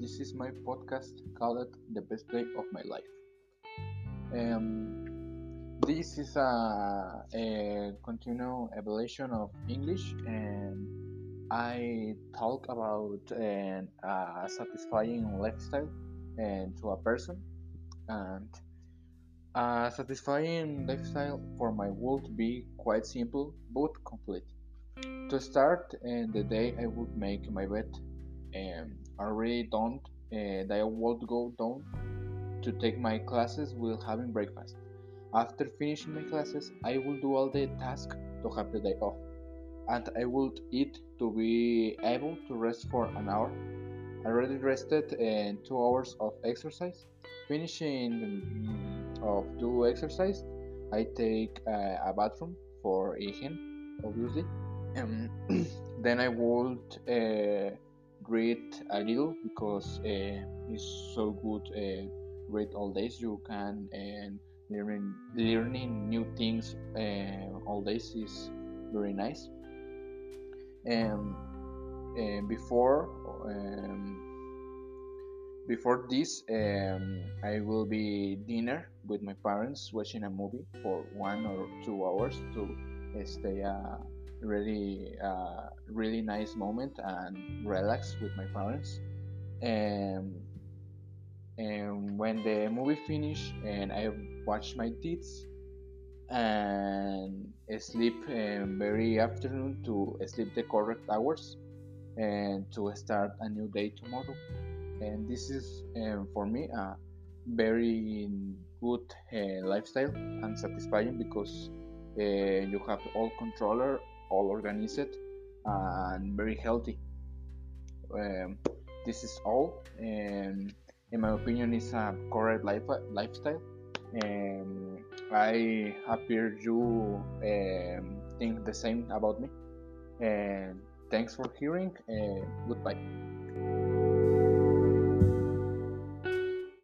this is my podcast called The Best Day of My Life. Um, this is a, a continual evolution of English, and I talk about an, a satisfying lifestyle and to a person, and a satisfying lifestyle for my would be quite simple but complete. To start, the day I would make my bed um, I really don't that I would go down to take my classes while having breakfast. After finishing my classes, I will do all the tasks to have the day off, and I would eat to be able to rest for an hour. I already rested and two hours of exercise. Finishing mm, of two exercise, I take uh, a bathroom for hygiene, obviously. Um, then I would. Uh, read a little because uh, it's so good uh, read all days you can and learning learning new things uh, all days is very nice um, and before um, before this um, i will be dinner with my parents watching a movie for one or two hours to stay uh, really uh, really nice moment and relax with my parents. And and when the movie finished and I watched my kids and sleep um, very afternoon to sleep the correct hours and to start a new day tomorrow. And this is um, for me a very good uh, lifestyle and satisfying because uh, you have all controller all organized and very healthy. Um, this is all, and in my opinion, is a correct life lifestyle. And I appear you um, think the same about me. And thanks for hearing. And goodbye.